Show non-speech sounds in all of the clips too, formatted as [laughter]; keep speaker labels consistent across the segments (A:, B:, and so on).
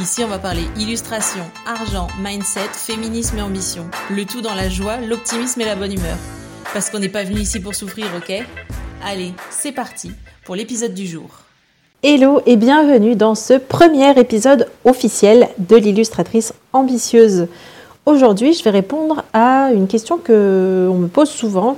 A: Ici, on va parler illustration, argent, mindset, féminisme et ambition. Le tout dans la joie, l'optimisme et la bonne humeur. Parce qu'on n'est pas venu ici pour souffrir, ok? Allez, c'est parti pour l'épisode du jour.
B: Hello et bienvenue dans ce premier épisode officiel de l'illustratrice ambitieuse. Aujourd'hui, je vais répondre à une question que on me pose souvent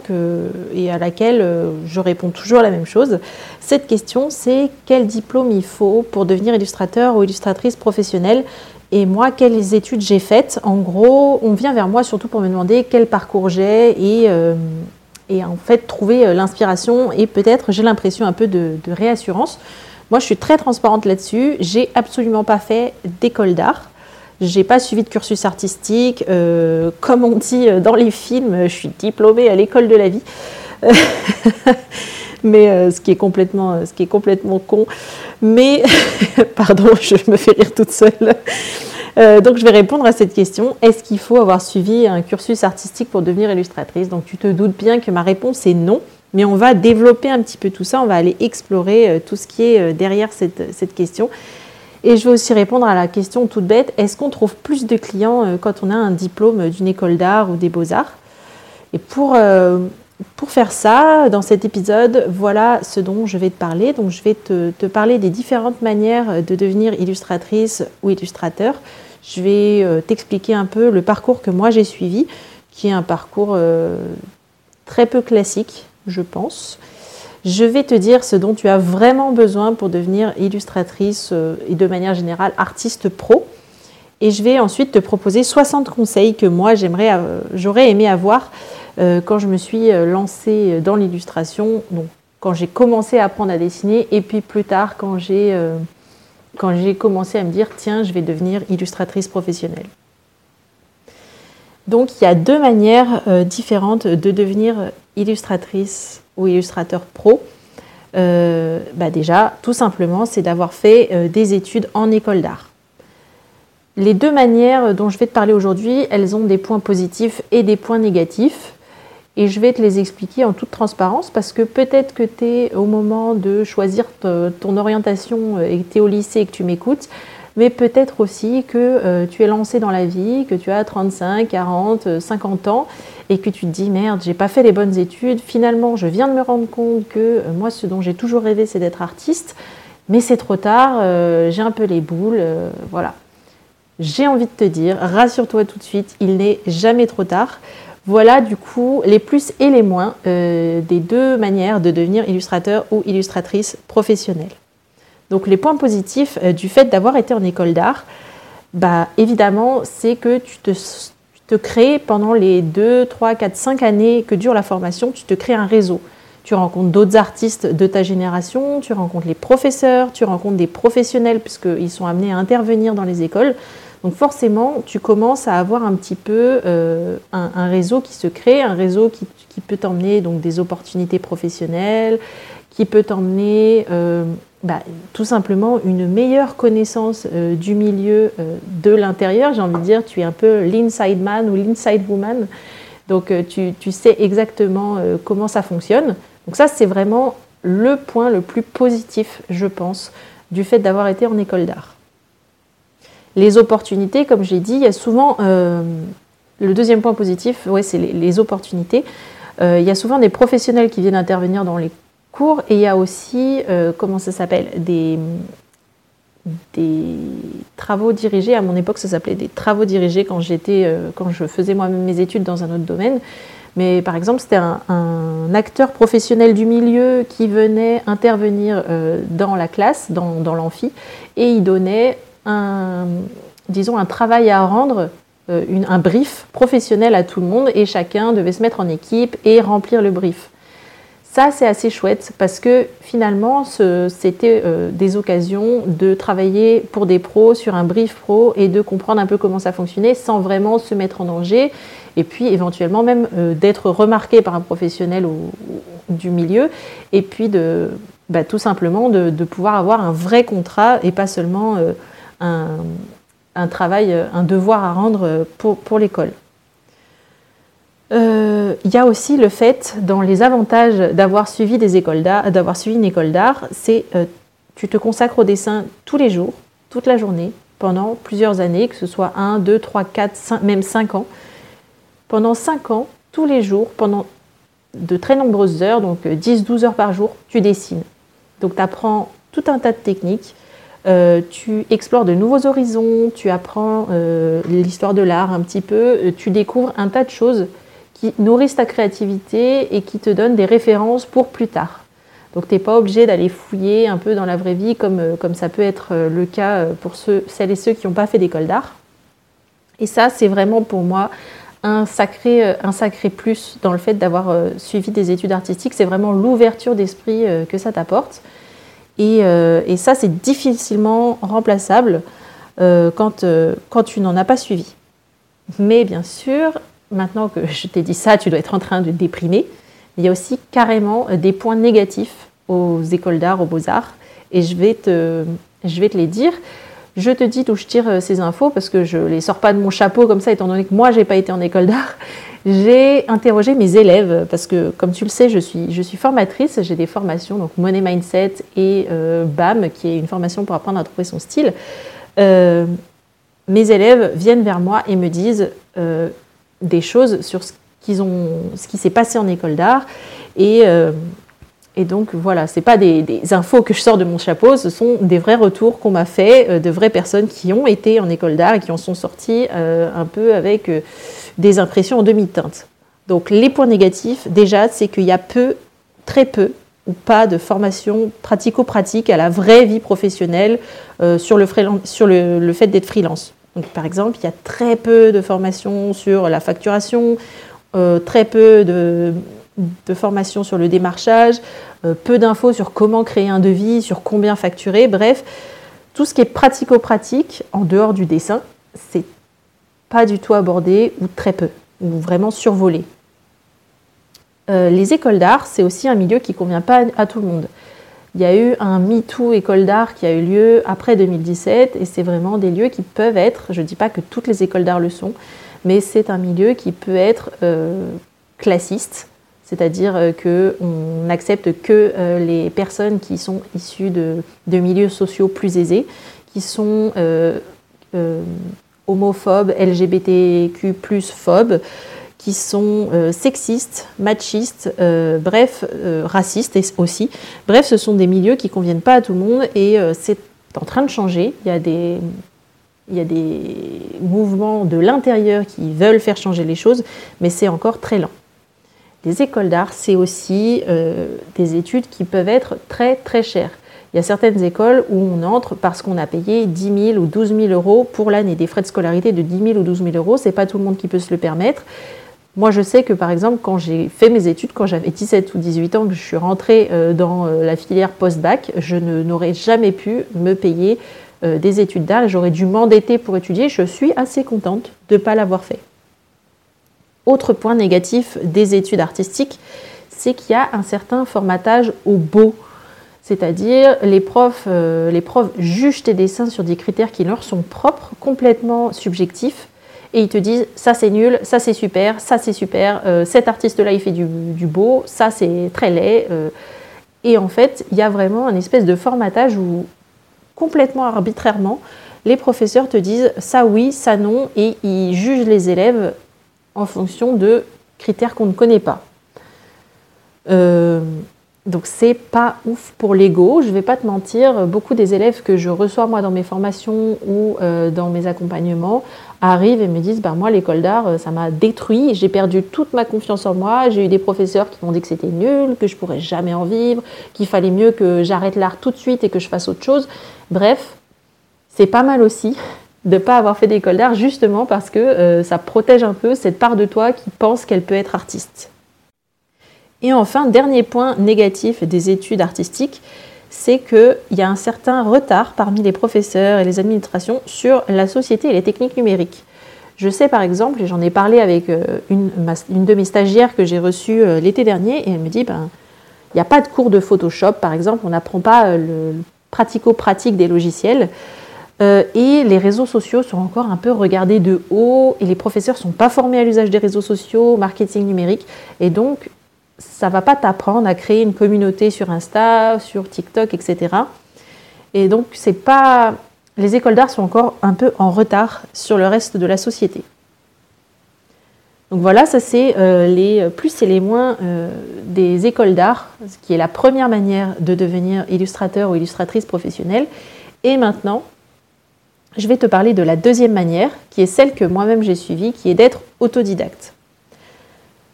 B: et à laquelle euh, je réponds toujours la même chose. Cette question, c'est quel diplôme il faut pour devenir illustrateur ou illustratrice professionnelle? Et moi, quelles études j'ai faites? En gros, on vient vers moi surtout pour me demander quel parcours j'ai et, euh, en fait trouver euh, l'inspiration et peut-être j'ai l'impression un peu de, de réassurance. Moi, je suis très transparente là-dessus. J'ai absolument pas fait d'école d'art. J'ai pas suivi de cursus artistique. Euh, comme on dit dans les films, je suis diplômée à l'école de la vie. [laughs] mais euh, ce qui est complètement, ce qui est complètement con. Mais [laughs] pardon, je me fais rire toute seule. Euh, donc je vais répondre à cette question. Est-ce qu'il faut avoir suivi un cursus artistique pour devenir illustratrice? Donc tu te doutes bien que ma réponse est non. Mais on va développer un petit peu tout ça, on va aller explorer tout ce qui est derrière cette, cette question. Et je vais aussi répondre à la question toute bête, est-ce qu'on trouve plus de clients euh, quand on a un diplôme d'une école d'art ou des beaux-arts? Et pour, euh, pour faire ça, dans cet épisode, voilà ce dont je vais te parler. Donc je vais te, te parler des différentes manières de devenir illustratrice ou illustrateur. Je vais euh, t'expliquer un peu le parcours que moi j'ai suivi, qui est un parcours très peu classique, je pense. Je vais te dire ce dont tu as vraiment besoin pour devenir illustratrice euh, et de manière générale artiste pro. Et je vais ensuite te proposer 60 conseils que moi j'aimerais, euh, j'aurais aimé avoir euh, quand je me suis lancée dans l'illustration, donc quand j'ai commencé à apprendre à dessiner, et puis plus tard quand j'ai quand j'ai commencé à me dire tiens je vais devenir illustratrice professionnelle. Donc il y a deux manières différentes de devenir illustratrice ou illustrateur pro euh, bah Déjà, tout simplement, c'est d'avoir fait euh, des études en école d'art. Les deux manières dont je vais te parler aujourd'hui, elles ont des points positifs et des points négatifs. Et je vais te les expliquer en toute transparence parce que peut-être que tu es au moment de choisir ton orientation euh, et que tu es au lycée et que tu m'écoutes, mais peut-être aussi que tu es lancé dans la vie, que tu as 35, 40, 50 ans et que tu te dis merde, j'ai pas fait les bonnes études, finalement je viens de me rendre compte que euh, moi ce dont j'ai toujours rêvé c'est d'être artiste, mais c'est trop tard, euh, j'ai un peu les boules, euh, voilà. J'ai envie de te dire, rassure-toi tout de suite, il n'est jamais trop tard. Voilà du coup les plus et les moins des deux manières de devenir illustrateur ou illustratrice professionnelle. Donc les points positifs du fait d'avoir été en école d'art, bah évidemment c'est que tu te crées pendant les 2, 3, 4, 5 années que dure la formation, tu te crées un réseau. Tu rencontres d'autres artistes de ta génération, tu rencontres les professeurs, tu rencontres des professionnels puisqu'ils sont amenés à intervenir dans les écoles. Donc forcément, tu commences à avoir un petit peu euh, un, réseau qui se crée, un réseau qui, peut t'emmener des opportunités professionnelles, qui peut t'emmener euh, bah, tout simplement une meilleure connaissance euh, du milieu euh, de l'intérieur. J'ai envie de dire, tu es un peu l'inside man ou l'inside woman. Donc euh, tu, sais exactement comment ça fonctionne. Donc ça, c'est vraiment le point le plus positif, je pense, du fait d'avoir été en école d'art. Les opportunités, comme j'ai dit, il y a souvent... le deuxième point positif, ouais, c'est les, opportunités. il y a souvent des professionnels qui viennent intervenir dans les cours et il y a aussi, euh, comment ça s'appelle, des, des travaux dirigés. À mon époque, ça s'appelait des travaux dirigés quand, euh, quand je faisais moi-même mes études dans un autre domaine. Mais par exemple, c'était un, acteur professionnel du milieu qui venait intervenir euh, dans la classe, dans, dans l'amphi, et il donnait un, disons, un travail à rendre, une, un brief professionnel à tout le monde, et chacun devait se mettre en équipe et remplir le brief Ça, c'est assez chouette parce que finalement, c'était euh, des occasions de travailler pour des pros sur un brief pro et de comprendre un peu comment ça fonctionnait sans vraiment se mettre en danger. Et puis éventuellement même euh, d'être remarqué par un professionnel du milieu et puis bah, tout simplement de, pouvoir avoir un vrai contrat et pas seulement euh, un, travail, un devoir à rendre pour l'école. Euh, il y a aussi le fait, dans les avantages d'avoir suivi suivi une école d'art, c'est euh, tu te consacres au dessin tous les jours, toute la journée, pendant plusieurs années, que ce soit 1, 2, 3, 4, même 5 ans. Pendant 5 ans, tous les jours, pendant de très nombreuses heures, donc 10-12 euh, heures par jour, tu dessines. Donc tu apprends tout un tas de techniques, tu explores de nouveaux horizons, tu apprends l'histoire de l'art un petit peu, tu découvres un tas de choses qui nourrissent ta créativité et qui te donnent des références pour plus tard. Donc tu n'es pas obligé d'aller fouiller un peu dans la vraie vie comme, euh, comme ça peut être euh, le cas euh, pour ceux, celles et ceux qui n'ont pas fait d'école d'art. Et ça, c'est vraiment pour moi un sacré, un sacré plus dans le fait d'avoir suivi des études artistiques. C'est vraiment l'ouverture d'esprit que ça t'apporte. Et, et, ça, c'est difficilement remplaçable quand, quand tu n'en as pas suivi. Mais bien sûr, maintenant que je t'ai dit ça, tu dois être en train de déprimer. Il y a aussi carrément euh, des points négatifs aux écoles d'art, aux beaux-arts, et je vais, te, je vais te les dire. Je te dis d'où je tire euh, ces infos parce que je ne les sors pas de mon chapeau comme ça, étant donné que moi, je n'ai pas été en école d'art. J'ai interrogé mes élèves parce que, comme tu le sais, je suis, je suis formatrice. J'ai des formations, donc Money Mindset et euh, BAM, qui est une formation pour apprendre à trouver son style. mes élèves viennent vers moi et me disent des choses sur ce, qu'ils ont, qui s'est passé en école d'art. Et, euh, et, donc voilà, ce pas des, infos que je sors de mon chapeau, ce sont des vrais retours qu'on m'a fait euh, de vraies personnes qui ont été en école d'art et qui en sont sorties euh, un peu avec des impressions en demi-teinte. Donc les points négatifs, déjà, c'est qu'il y a peu, très peu ou pas de formation pratico-pratique à la vraie vie professionnelle sur, le, sur le fait d'être freelance par exemple, il y a très peu de formations sur la facturation, euh, très peu de, formations sur le démarchage, euh, peu d'infos sur comment créer un devis, sur combien facturer. Bref, tout ce qui est pratico-pratique en dehors du dessin, c'est pas du tout abordé ou très peu, ou vraiment survolé. Euh, les écoles d'art, c'est aussi un milieu qui convient pas à tout le monde. Il y a eu un MeToo école d'art qui a eu lieu après 2017 et c'est vraiment des lieux qui peuvent être, je ne dis pas que toutes les écoles d'art le sont, mais c'est un milieu qui peut être euh, classiste, c'est-à-dire euh, qu'on n'accepte que euh, les personnes qui sont issues de, milieux sociaux plus aisés, qui sont homophobes, LGBTQ phobes, qui sont euh, sexistes, machistes, euh, bref, euh, racistes aussi. Bref, ce sont des milieux qui ne conviennent pas à tout le monde et c'est en train de changer. Il y a des, il y a des mouvements de l'intérieur qui veulent faire changer les choses, mais c'est encore très lent. Les écoles d'art, c'est aussi des études qui peuvent être très très chères. Il y a certaines écoles où on entre parce qu'on a payé 10 000 ou 12 000 euros pour l'année. Des frais de scolarité de 10 000 ou 12 000 euros, c'est pas tout le monde qui peut se le permettre. Moi, je sais que par exemple, quand j'ai fait mes études, quand j'avais 17 ou 18 ans, que je suis rentrée euh, dans euh, la filière post-bac, je n'aurais jamais pu me payer euh, des études d'art. J'aurais dû m'endetter pour étudier. Je suis assez contente de ne pas l'avoir fait. Autre point négatif des études artistiques, c'est qu'il y a un certain formatage au beau. C'est-à-dire, les profs, les profs jugent tes dessins sur des critères qui leur sont propres, complètement subjectifs et ils te disent ça c'est nul, ça c'est super, ça c'est super, euh, cet artiste-là il fait du, beau, ça c'est très laid. Euh. et en fait, il y a vraiment un espèce de formatage où complètement arbitrairement, les professeurs te disent ça oui, ça non, et ils jugent les élèves en fonction de critères qu'on ne connaît pas. Euh, donc c'est pas ouf pour l'ego, je vais pas te mentir, beaucoup des élèves que je reçois moi dans mes formations ou dans mes accompagnements arrivent et me disent bah, Moi, l'école d'art, euh, ça m'a détruit, j'ai perdu toute ma confiance en moi. J'ai eu des professeurs qui m'ont dit que c'était nul, que je pourrais jamais en vivre, qu'il fallait mieux que j'arrête l'art tout de suite et que je fasse autre chose. Bref, c'est pas mal aussi de pas avoir fait d'école d'art justement parce que euh, ça protège un peu cette part de toi qui pense qu'elle peut être artiste. Et enfin, dernier point négatif des études artistiques, c'est qu'il y a un certain retard parmi les professeurs et les administrations sur la société et les techniques numériques. Je sais par exemple, et j'en ai parlé avec euh, une, de mes stagiaires que j'ai reçue euh, l'été dernier, et elle me dit, ben, il n'y a pas de cours de Photoshop par exemple, on n'apprend pas euh, le pratico-pratique des logiciels. et les réseaux sociaux sont encore un peu regardés de haut et les professeurs ne sont pas formés à l'usage des réseaux sociaux, au marketing numérique. Et donc, ça va pas t'apprendre à créer une communauté sur Insta, sur TikTok, etc. Et donc, c'est pas. Les écoles d'art sont encore un peu en retard sur le reste de la société. Donc voilà, ça c'est euh, les plus et les moins euh, des écoles d'art, ce qui est la première manière de devenir illustrateur ou illustratrice professionnelle. Et maintenant, je vais te parler de la deuxième manière, qui est celle que moi-même j'ai suivie, qui est d'être autodidacte.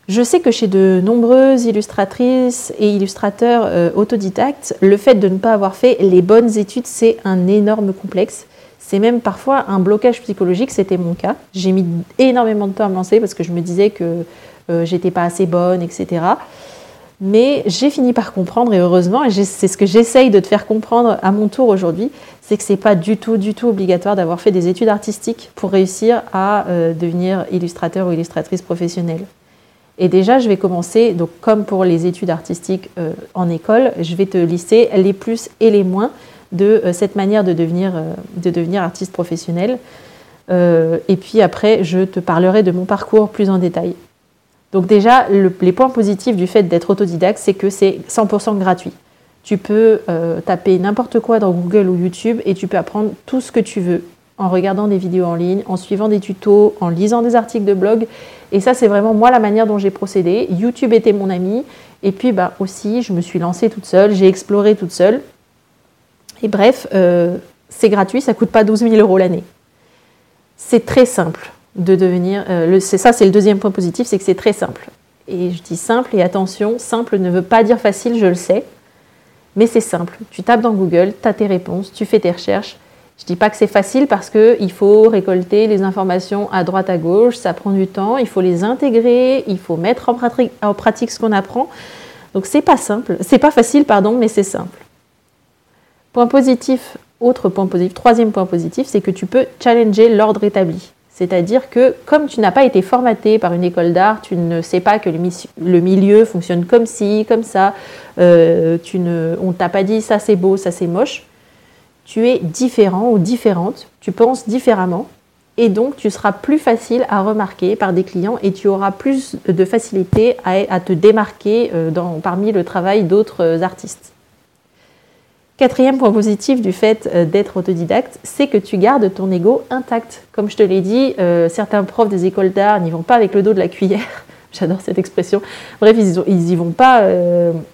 B: Je sais que chez de nombreuses illustratrices et illustrateurs euh, autodidactes, le fait de ne pas avoir fait les bonnes études, c'est un énorme complexe. C'est même parfois un blocage psychologique, c'était mon cas. J'ai mis énormément de temps à me lancer parce que je me disais que euh, j'étais pas assez bonne, etc. Mais j'ai fini par comprendre, et heureusement, et c'est ce que j'essaye de te faire comprendre à mon tour aujourd'hui, c'est que c'est pas du tout, du tout obligatoire d'avoir fait des études artistiques pour réussir à euh, devenir illustrateur ou illustratrice professionnelle. Et déjà, je vais commencer, donc comme pour les études artistiques euh, en école, je vais te lister les plus et les moins de euh, cette manière de devenir, euh, de devenir artiste professionnel. et puis après, je te parlerai de mon parcours plus en détail. Donc déjà, les points positifs du fait d'être autodidacte, c'est que c'est 100% gratuit. Tu peux taper n'importe quoi dans Google ou YouTube et tu peux apprendre tout ce que tu veux en regardant des vidéos en ligne, en suivant des tutos, en lisant des articles de blog. Et ça, c'est vraiment moi la manière dont j'ai procédé. YouTube était mon ami. Et puis bah, aussi, je me suis lancée toute seule, j'ai exploré toute seule. Et bref, euh, c'est gratuit, ça ne coûte pas 12 000 euros l'année. C'est très simple de devenir. Euh, ça, c'est le deuxième point positif, c'est que c'est très simple. Et je dis simple, et attention, simple ne veut pas dire facile, je le sais. Mais c'est simple. Tu tapes dans Google, tu as tes réponses, tu fais tes recherches je ne dis pas que c'est facile parce qu'il faut récolter les informations à droite à gauche, ça prend du temps, il faut les intégrer, il faut mettre en pratique, ce qu'on apprend. Donc c'est pas simple, c'est pas facile pardon, mais c'est simple. Point positif, autre point positif, troisième point positif, c'est que tu peux challenger l'ordre établi. C'est-à-dire que comme tu n'as pas été formaté par une école d'art, tu ne sais pas que le, milieu fonctionne comme ci, comme ça, euh, tu ne, on t'a pas dit ça c'est beau, ça c'est moche tu es différent ou différente, tu penses différemment, et donc tu seras plus facile à remarquer par des clients et tu auras plus de facilité à, te démarquer euh, parmi le travail d'autres euh, artistes. Quatrième point positif du fait euh, d'être autodidacte, c'est que tu gardes ton ego intact. Comme je te l'ai dit, certains profs des écoles d'art n'y vont pas avec le dos de la cuillère. J'adore cette expression. Bref, ils, n'y vont pas,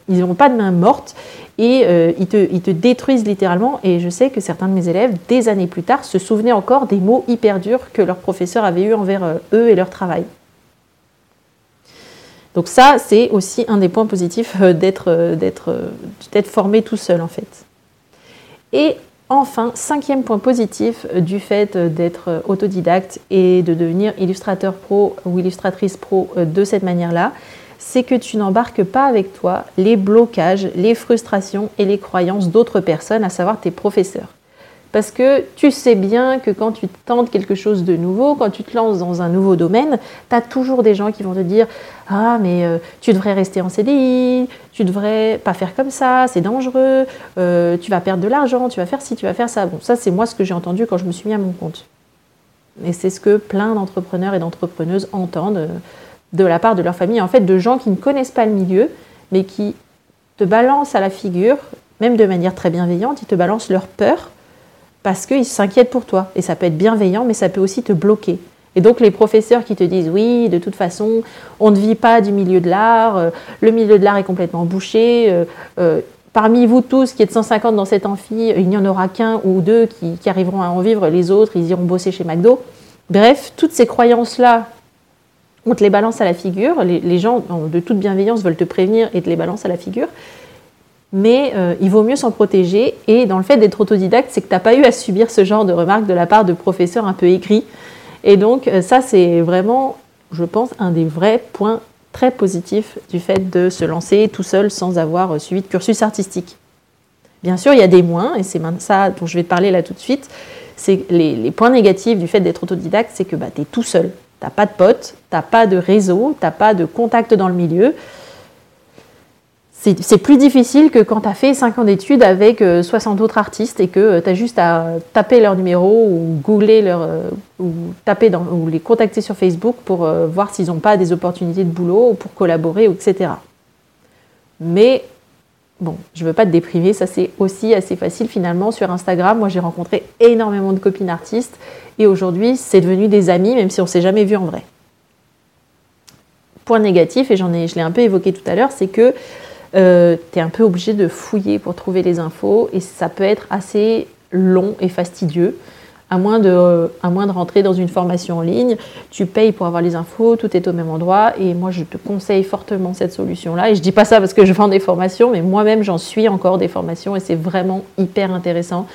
B: ils vont pas de main morte et euh, ils, te, détruisent littéralement. Et je sais que certains de mes élèves, des années plus tard, se souvenaient encore des mots hyper durs que leur professeur avait eu envers euh, eux et leur travail. Donc ça, c'est aussi un des points positifs euh, d'être formé tout seul en fait. Et enfin, cinquième point positif du fait d'être autodidacte et de devenir illustrateur pro ou illustratrice pro de cette manière-là, c'est que tu n'embarques pas avec toi les blocages, les frustrations et les croyances d'autres personnes, à savoir tes professeurs. Parce que tu sais bien que quand tu tentes quelque chose de nouveau, quand tu te lances dans un nouveau domaine, tu as toujours des gens qui vont te dire Ah, mais euh, tu devrais rester en CDI, tu devrais pas faire comme ça, c'est dangereux, euh, tu vas perdre de l'argent, tu vas faire ci, tu vas faire ça. Bon, ça, c'est moi ce que j'ai entendu quand je me suis mis à mon compte. Et c'est ce que plein d'entrepreneurs et d'entrepreneuses entendent. Euh, de la part de leur famille, en fait, de gens qui ne connaissent pas le milieu, mais qui te balancent à la figure, même de manière très bienveillante, ils te balancent leur peur parce qu'ils s'inquiètent pour toi. Et ça peut être bienveillant, mais ça peut aussi te bloquer. Et donc les professeurs qui te disent oui, de toute façon, on ne vit pas du milieu de l'art, euh, le milieu de l'art est complètement bouché. Euh, euh, parmi vous tous qui êtes 150 dans cet amphi, il n'y en aura qu'un ou deux qui, arriveront à en vivre, les autres, ils iront bosser chez McDo. Bref, toutes ces croyances-là on te les balance à la figure. Les, gens, de toute bienveillance, veulent te prévenir et te les balancent à la figure. Mais euh, il vaut mieux s'en protéger. Et dans le fait d'être autodidacte, c'est que tu n'as pas eu à subir ce genre de remarques de la part de professeurs un peu aigris. Et donc, euh, ça, c'est vraiment, je pense, un des vrais points très positif du fait de se lancer tout seul sans avoir suivi de cursus artistique. Bien sûr, il y a des moins, et c'est ça dont je vais te parler là tout de suite. C'est les, points négatifs du fait d'être autodidacte, c'est que bah, tu es tout seul. Tu n'as pas de potes, tu n'as pas de réseau, tu n'as pas de contact dans le milieu c'est plus difficile que quand tu as fait 5 ans d'études avec 60 euh, autres artistes et que euh, tu as juste à taper leur numéro ou googler leur, euh, ou, taper dans, ou les contacter sur Facebook pour voir s'ils n'ont pas des opportunités de boulot ou pour collaborer, etc. Mais bon, je ne veux pas te déprimer, ça c'est aussi assez facile finalement sur Instagram. Moi j'ai rencontré énormément de copines artistes et aujourd'hui c'est devenu des amis même si on ne s'est jamais vu en vrai. Point négatif, et j'en ai, je l'ai un peu évoqué tout à l'heure, c'est que euh, tu es un peu obligé de fouiller pour trouver les infos et ça peut être assez long et fastidieux. À moins, de, à moins de rentrer dans une formation en ligne, tu payes pour avoir les infos, tout est au même endroit. Et moi, je te conseille fortement cette solution-là. Et je dis pas ça parce que je vends des formations, mais moi-même, j'en suis encore des formations et c'est vraiment hyper intéressant.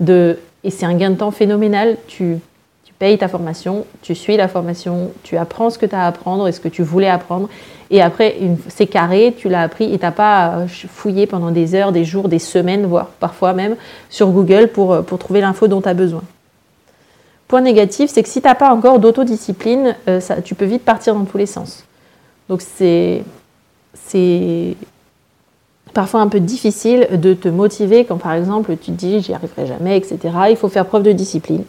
B: De, et c'est un gain de temps phénoménal. Tu payes ta formation, tu suis la formation, tu apprends ce que tu as à apprendre et ce que tu voulais apprendre. Et après, c'est carré, tu l'as appris et tu n'as pas fouillé pendant des heures, des jours, des semaines, voire parfois même sur Google pour, euh, trouver l'info dont tu as besoin. Point négatif, c'est que si tu n'as pas encore d'autodiscipline, euh, tu peux vite partir dans tous les sens. Donc c'est parfois un peu difficile de te motiver quand par exemple tu te dis j'y arriverai jamais, etc. Il faut faire preuve de discipline.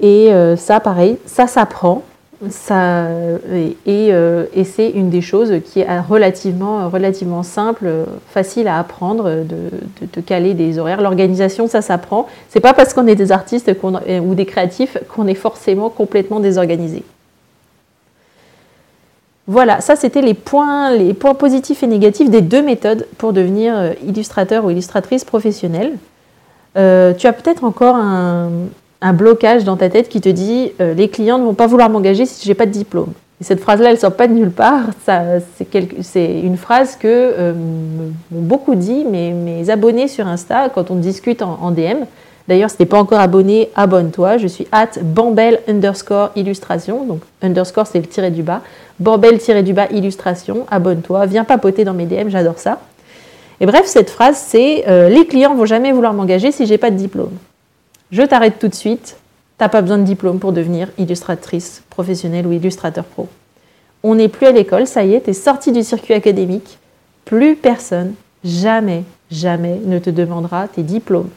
B: Et euh, ça, pareil, ça s'apprend. Ça, et, euh, et c'est une des choses qui est relativement, relativement simple, facile à apprendre, de, de, caler des horaires. L'organisation, ça s'apprend. C'est pas parce qu'on est des artistes ou des créatifs qu'on est forcément complètement désorganisé. Voilà, ça c'était les points, les points positifs et négatifs des deux méthodes pour devenir euh, illustrateur ou illustratrice professionnelle. tu as peut-être encore un, un blocage dans ta tête qui te dit euh, les clients ne vont pas vouloir m'engager si je n'ai pas de diplôme. Et cette phrase-là, elle ne sort pas de nulle part. C'est une phrase que euh, beaucoup dit mes, abonnés sur Insta quand on discute en, DM. D'ailleurs, si tu n'es pas encore abonné, abonne-toi. Je suis at bambel underscore illustration. Donc, underscore, c'est le tiré du bas. Bambel tiré du bas illustration. Abonne-toi. Viens papoter dans mes DM, j'adore ça. Et bref, cette phrase, c'est euh, les clients vont jamais vouloir m'engager si j'ai pas de diplôme je t'arrête tout de suite, t'as pas besoin de diplôme pour devenir illustratrice professionnelle ou illustrateur pro. On n'est plus à l'école, ça y est, tu es sorti du circuit académique, plus personne, jamais, jamais ne te demandera tes diplômes.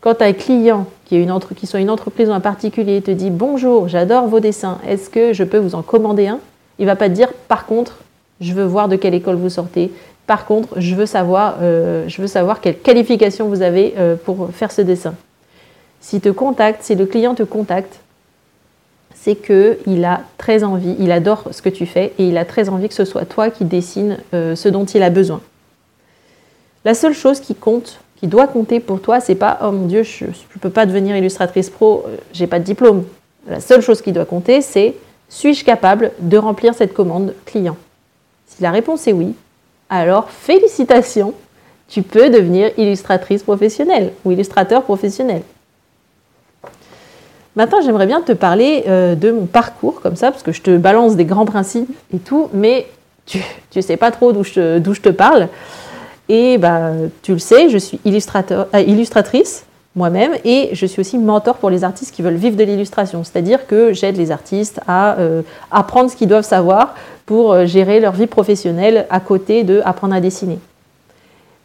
B: Quand un client qui, est une soit une entreprise ou un particulier te dit bonjour, j'adore vos dessins, est-ce que je peux vous en commander un? Il va pas te dire par contre, je veux voir de quelle école vous sortez. Par contre, je veux savoir, euh, je quelle qualification vous avez euh, pour faire ce dessin. Si le client te contacte, c'est qu'il a très envie, il adore ce que tu fais et il a très envie que ce soit toi qui dessine euh, ce dont il a besoin. La seule chose qui compte, qui doit compter pour toi, c'est pas oh mon Dieu, je ne peux pas devenir illustratrice pro, euh, j'ai pas de diplôme. La seule chose qui doit compter, c'est suis-je capable de remplir cette commande client? Si la réponse est oui, alors félicitations, tu peux devenir illustratrice professionnelle ou illustrateur professionnel. Maintenant, j'aimerais bien te parler euh, de mon parcours, comme ça, parce que je te balance des grands principes et tout, mais tu [laughs] ne sais pas trop d'où je, je, te parle. Et bah, tu le sais, je suis illustrateur, euh, illustratrice moi-même et je suis aussi mentor pour les artistes qui veulent vivre de l'illustration. C'est-à-dire que j'aide les artistes à euh, apprendre ce qu'ils doivent savoir pour gérer leur vie professionnelle à côté de apprendre à dessiner.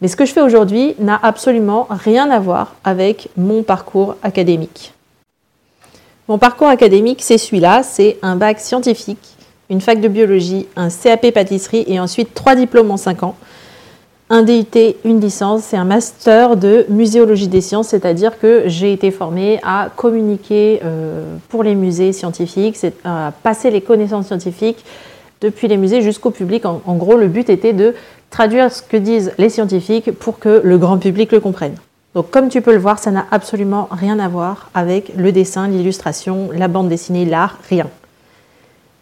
B: Mais ce que je fais aujourd'hui n'a absolument rien à voir avec mon parcours académique. Mon parcours académique, c'est celui-là, c'est un bac scientifique, une fac de biologie, un CAP pâtisserie et ensuite trois diplômes en cinq ans. Un DUT, une licence, c'est un master de muséologie des sciences, c'est-à-dire que j'ai été formée à communiquer euh, pour les musées scientifiques, à passer les connaissances scientifiques depuis les musées jusqu'au public. En gros, le but était de traduire ce que disent les scientifiques pour que le grand public le comprenne. Donc comme tu peux le voir, ça n'a absolument rien à voir avec le dessin, l'illustration, la bande dessinée, l'art, rien.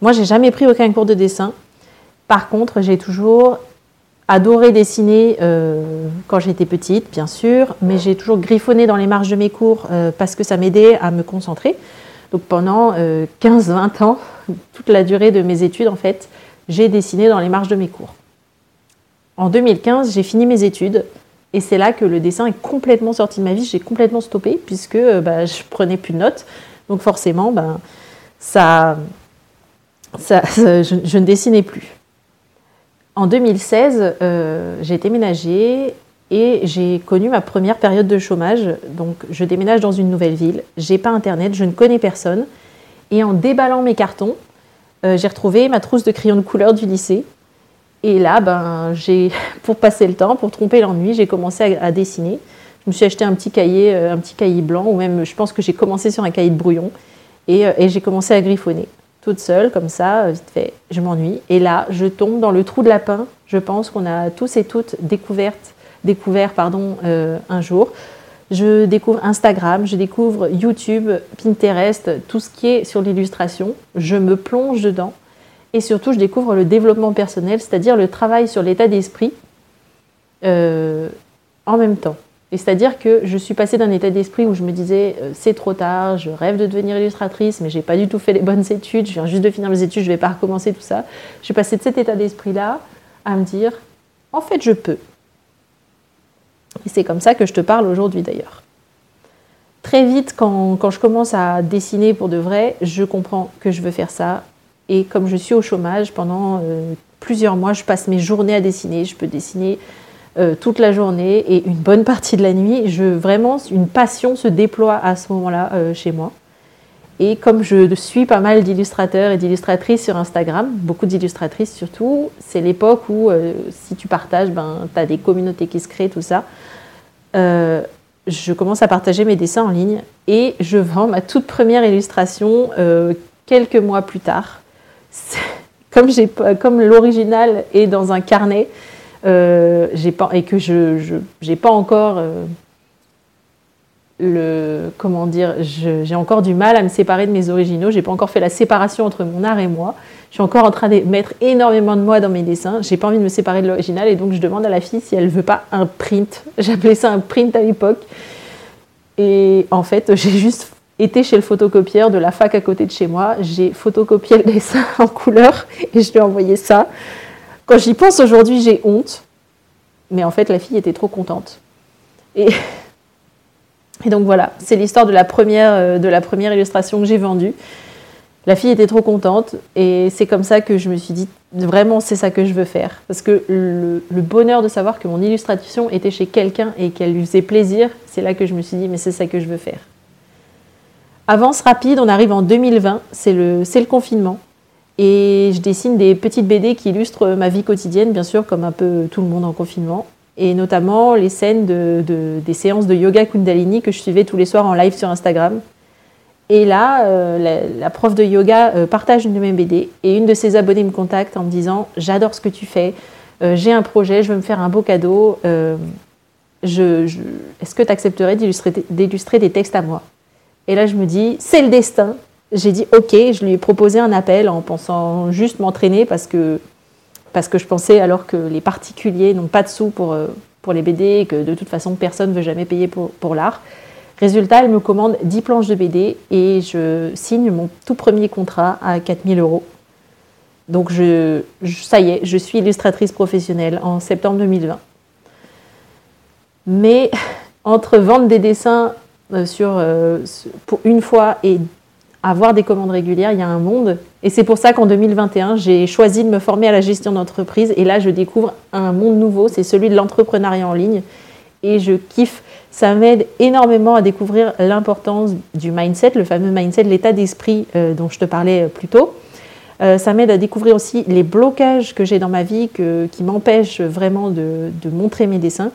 B: Moi, j'ai jamais pris aucun cours de dessin. Par contre, j'ai toujours adoré dessiner euh, quand j'étais petite, bien sûr, mais j'ai toujours griffonné dans les marges de mes cours euh, parce que ça m'aidait à me concentrer. Donc pendant 15-20 euh, ans, [laughs] toute la durée de mes études, en fait, j'ai dessiné dans les marges de mes cours. En 2015, j'ai fini mes études et c'est là que le dessin est complètement sorti de ma vie. J'ai complètement stoppé puisque bah, je prenais plus de notes. Donc forcément, ben, [laughs] je, ne dessinais plus. En 2016, euh, j'ai déménagé et j'ai connu ma première période de chômage. Donc je déménage dans une nouvelle ville, j'ai pas internet, je ne connais personne. Et en déballant mes cartons, euh, j'ai retrouvé ma trousse de crayons de couleur du lycée. Et là, ben, j'ai, [laughs] pour passer le temps, pour tromper l'ennui, j'ai commencé à, dessiner. Je me suis acheté un petit cahier, euh, un petit cahier blanc, ou même, je pense que j'ai commencé sur un cahier de brouillon, et, et j'ai commencé à griffonner toute seule, comme ça, vite fait, je m'ennuie. Et là, je tombe dans le trou de lapin. Je pense qu'on a tous et toutes découverte, découvert pardon, euh, un jour. Je découvre Instagram, je découvre YouTube, Pinterest, tout ce qui est sur l'illustration. Je me plonge dedans. Et surtout, je découvre le développement personnel, c'est-à-dire le travail sur l'état d'esprit euh, en même temps c'est-à-dire que je suis passée d'un état d'esprit où je me disais euh, c'est trop tard, je rêve de devenir illustratrice, mais j'ai pas du tout fait les bonnes études, je viens juste de finir mes études, je vais pas recommencer tout ça. Je suis passée de cet état d'esprit-là à me dire en fait je peux. Et c'est comme ça que je te parle aujourd'hui d'ailleurs. Très vite, quand, je commence à dessiner pour de vrai, je comprends que je veux faire ça. Et comme je suis au chômage pendant euh, plusieurs mois, je passe mes journées à dessiner. Je peux dessiner euh, toute la journée et une bonne partie de la nuit. Je, vraiment, une passion se déploie à ce moment-là euh, chez moi. Et comme je suis pas mal d'illustrateurs et d'illustratrices sur Instagram, beaucoup d'illustratrices surtout, c'est l'époque où si tu partages, ben, tu as des communautés qui se créent, tout ça. je commence à partager mes dessins en ligne et je vends ma toute première illustration quelques mois plus tard. [laughs] Comme, l'original est dans un carnet, euh, pas, et que je n'ai pas encore euh, le comment dire, j'ai encore du mal à me séparer de mes originaux. J'ai pas encore fait la séparation entre mon art et moi. Je suis encore en train de mettre énormément de moi dans mes dessins. J'ai pas envie de me séparer de l'original et donc je demande à la fille si elle veut pas un print. [laughs] J'appelais ça un print à l'époque. Et en fait, [laughs] j'ai juste été chez le photocopieur de la fac à côté de chez moi. J'ai photocopié le dessin [laughs] en couleur et je lui ai envoyé ça. Quand j'y pense aujourd'hui, j'ai honte. Mais en fait, la fille était trop contente. Et, donc voilà, c'est l'histoire de, la première, euh, de la première illustration que j'ai vendue. La fille était trop contente et c'est comme ça que je me suis dit, vraiment, c'est ça que je veux faire. Parce que le bonheur de savoir que mon illustration était chez quelqu'un et qu'elle lui faisait plaisir, c'est là que je me suis dit, mais c'est ça que je veux faire. Avance rapide, on arrive en 2020, c'est le, confinement. Et je dessine des petites BD qui illustrent ma vie quotidienne, bien sûr, comme un peu tout le monde en confinement. Et notamment les scènes de, des séances de yoga Kundalini que je suivais tous les soirs en live sur Instagram. Et là, euh, la, prof de yoga euh, partage une de mes BD et une de ses abonnés me contacte en me disant J'adore ce que tu fais, euh, j'ai un projet, je veux me faire un beau cadeau. Est-ce que tu accepterais d'illustrer des textes à moi? Et là, je me dis C'est le destin, j'ai dit ok, je lui ai proposé un appel en pensant juste m'entraîner parce que, parce que je pensais alors que les particuliers n'ont pas de sous pour, euh, pour les BD et que de toute façon personne ne veut jamais payer pour, pour l'art. Résultat, elle me commande 10 planches de BD et je signe mon tout premier contrat à 4000 euros. Donc je, ça y est, je suis illustratrice professionnelle en septembre 2020. Mais [laughs] entre vendre des dessins sur, euh, pour une fois et avoir des commandes régulières, il y a un monde. Et c'est pour ça qu'en 2021, j'ai choisi de me former à la gestion d'entreprise. Et là, je découvre un monde nouveau, c'est celui de l'entrepreneuriat en ligne. Et je kiffe. Ça m'aide énormément à découvrir l'importance du mindset, le fameux mindset, l'état d'esprit euh, dont je te parlais euh, plus tôt. Euh, ça m'aide à découvrir aussi les blocages que j'ai dans ma vie qui m'empêchent vraiment de montrer mes dessins.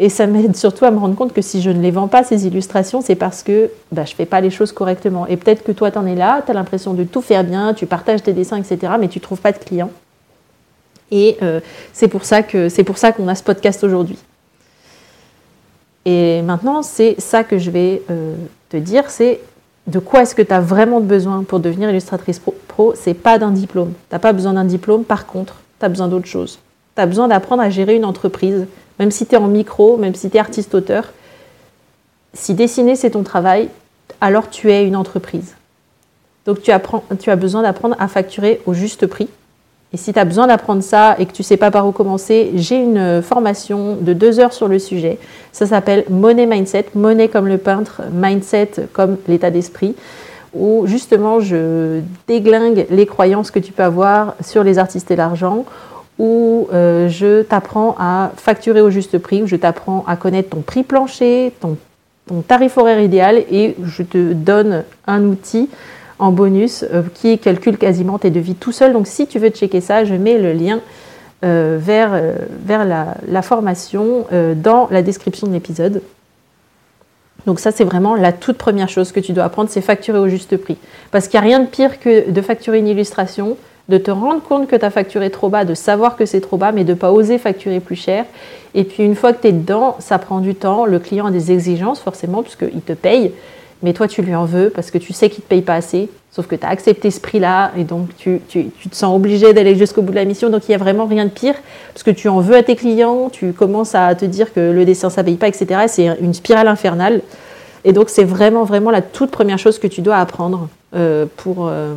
B: Et ça m'aide [laughs] surtout à me rendre compte que si je ne les vends pas, ces illustrations, c'est parce que bah, je ne fais pas les choses correctement. Et peut-être que toi, tu en es là, tu as l'impression de tout faire bien, tu partages tes dessins, etc., mais tu ne trouves pas de clients. Et euh, c'est pour ça qu'on a ce podcast aujourd'hui. Et maintenant, c'est ça que je vais euh, te dire, c'est de quoi est-ce que tu as vraiment besoin pour devenir illustratrice pro, C'est pas d'un diplôme. Tu n'as pas besoin d'un diplôme, par contre, tu as besoin d'autre chose. Tu as besoin d'apprendre à gérer une entreprise, même si tu es en micro, même si tu es artiste-auteur, si dessiner c'est ton travail, alors tu es une entreprise. Donc tu, apprends, tu as besoin d'apprendre à facturer au juste prix. Et si tu as besoin d'apprendre ça et que tu ne sais pas par où commencer, j'ai une formation de deux heures sur le sujet. Ça s'appelle Money Mindset, monnaie comme le peintre, mindset comme l'état d'esprit, où justement je déglingue les croyances que tu peux avoir sur les artistes et l'argent, où euh, je t'apprends à facturer au juste prix, où je t'apprends à connaître ton prix plancher, ton, tarif horaire idéal, et je te donne un outil en bonus euh, qui calcule quasiment tes devis tout seul. Donc si tu veux checker ça, je mets le lien euh, vers, vers la, formation dans la description de l'épisode. Donc ça, c'est vraiment la toute première chose que tu dois apprendre, c'est facturer au juste prix. Parce qu'il n'y a rien de pire que de facturer une illustration, de te rendre compte que tu as facturé trop bas, de savoir que c'est trop bas, mais de ne pas oser facturer plus cher. Et puis une fois que tu es dedans, ça prend du temps. Le client a des exigences forcément, puisqu'il te paye mais toi tu lui en veux parce que tu sais qu'il ne te paye pas assez, sauf que tu as accepté ce prix-là et donc tu, tu, te sens obligé d'aller jusqu'au bout de la mission. Donc il n'y a vraiment rien de pire parce que tu en veux à tes clients, tu commences à te dire que le dessin ça paye pas, etc. C'est une spirale infernale. Et donc c'est vraiment, vraiment la toute première chose que tu dois apprendre euh, pour, euh,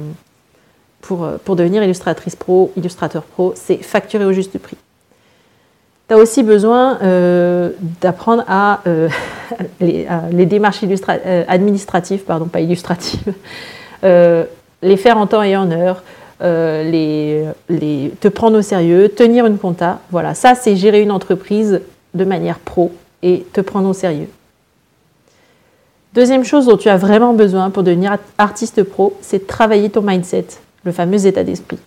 B: pour, euh, pour devenir illustratrice pro, illustrateur pro, c'est facturer au juste prix tu as aussi besoin euh, d'apprendre à, euh, [laughs] les, démarches administratives, pardon, pas illustratives, [laughs] les faire en temps et en heure, te prendre au sérieux, tenir une compta. Voilà, ça c'est gérer une entreprise de manière pro et te prendre au sérieux. Deuxième chose dont tu as vraiment besoin pour devenir artiste pro, c'est travailler ton mindset, le fameux état d'esprit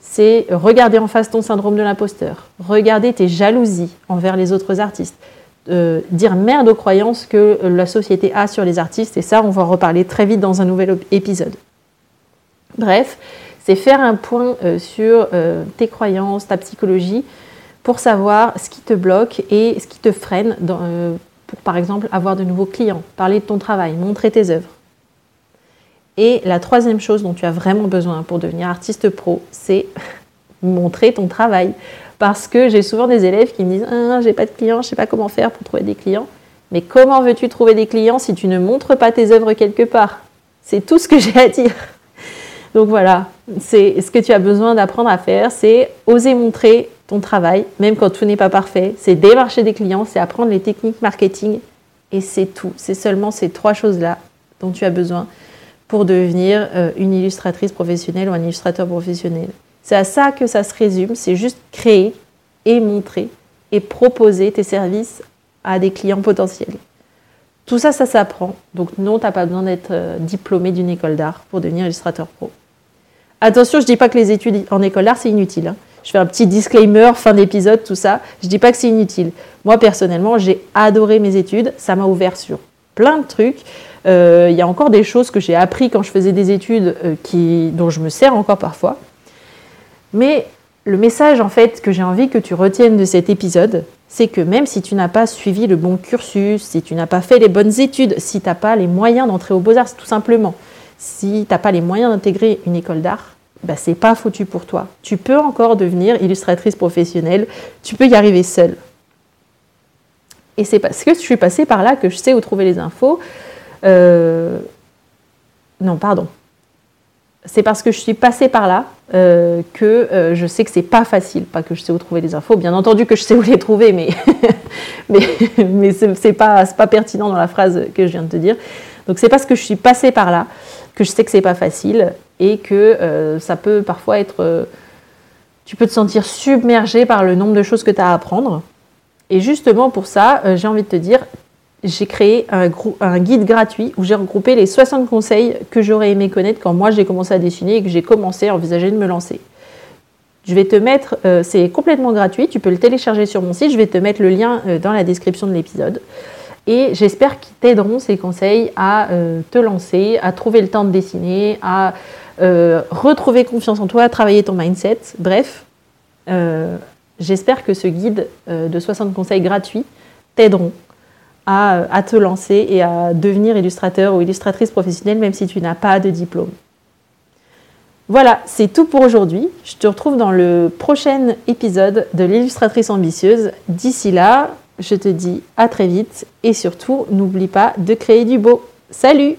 B: c'est regarder en face ton syndrome de l'imposteur, regarder tes jalousies envers les autres artistes, euh, dire merde aux croyances que la société a sur les artistes, et ça, on va en reparler très vite dans un nouvel épisode. Bref, c'est faire un point euh, sur euh, tes croyances, ta psychologie, pour savoir ce qui te bloque et ce qui te freine pour, par exemple, avoir de nouveaux clients, parler de ton travail, montrer tes œuvres. Et la troisième chose dont tu as vraiment besoin pour devenir artiste pro, c'est [laughs] montrer ton travail. Parce que j'ai souvent des élèves qui me disent ah, j'ai pas de clients, je sais pas comment faire pour trouver des clients. Mais comment veux-tu trouver des clients si tu ne montres pas tes œuvres quelque part? C'est tout ce que [laughs] j'ai à dire. Donc voilà, c'est ce que tu as besoin d'apprendre à faire, c'est oser montrer ton travail, même quand tout n'est pas parfait. C'est démarcher des clients, c'est apprendre les techniques marketing, et c'est tout. C'est seulement ces trois choses-là dont tu as besoin pour devenir euh, une illustratrice professionnelle ou un illustrateur professionnel. C'est à ça que ça se résume, c'est juste créer et montrer et proposer tes services à des clients potentiels. Tout ça, ça s'apprend. Donc non, tu n'as pas besoin d'être euh, diplômé d'une école d'art pour devenir illustrateur pro. Attention, je ne dis pas que les études en école d'art, c'est inutile. Hein. Je fais un petit disclaimer, fin d'épisode, tout ça. Je ne dis pas que c'est inutile. Moi, personnellement, j'ai adoré mes études. Ça m'a ouvert sur plein de trucs. Euh, il y a encore des choses que j'ai appris quand je faisais des études euh, dont je me sers encore parfois. Mais le message en fait que j'ai envie que tu retiennes de cet épisode, c'est que même si tu n'as pas suivi le bon cursus, si tu n'as pas fait les bonnes études, si tu n'as pas les moyens d'entrer aux beaux-arts tout simplement, si tu n'as pas les moyens d'intégrer une école d'art, bah, c'est pas foutu pour toi. Tu peux encore devenir illustratrice professionnelle, tu peux y arriver seule. Et c'est parce que je suis passée par là que je sais où trouver les infos. Euh, non, pardon. C'est parce que je suis passée par là euh, que euh, je sais que c'est pas facile, pas que je sais où trouver les infos. Bien entendu que je sais où les trouver, mais [laughs] mais, mais c'est pas pas pertinent dans la phrase que je viens de te dire. Donc c'est parce que je suis passée par là que je sais que c'est pas facile et que ça peut parfois être tu peux te sentir submergé par le nombre de choses que tu as à apprendre. Et justement pour ça, j'ai envie de te dire, j'ai créé un, guide gratuit où j'ai regroupé les 60 conseils que j'aurais aimé connaître quand moi j'ai commencé à dessiner et que j'ai commencé à envisager de me lancer. Je vais te mettre, euh, c'est complètement gratuit, tu peux le télécharger sur mon site, je vais te mettre le lien euh, dans la description de l'épisode. Et j'espère qu'ils t'aideront ces conseils à euh, te lancer, à trouver le temps de dessiner, à retrouver confiance en toi, à travailler ton mindset. Bref, j'espère que ce guide de 60 conseils gratuits t'aideront à, te lancer et à devenir illustrateur ou illustratrice professionnelle, même si tu n'as pas de diplôme. Voilà, c'est tout pour aujourd'hui. Je te retrouve dans le prochain épisode de l'illustratrice ambitieuse. D'ici là, je te dis à très vite et surtout, n'oublie pas de créer du beau. Salut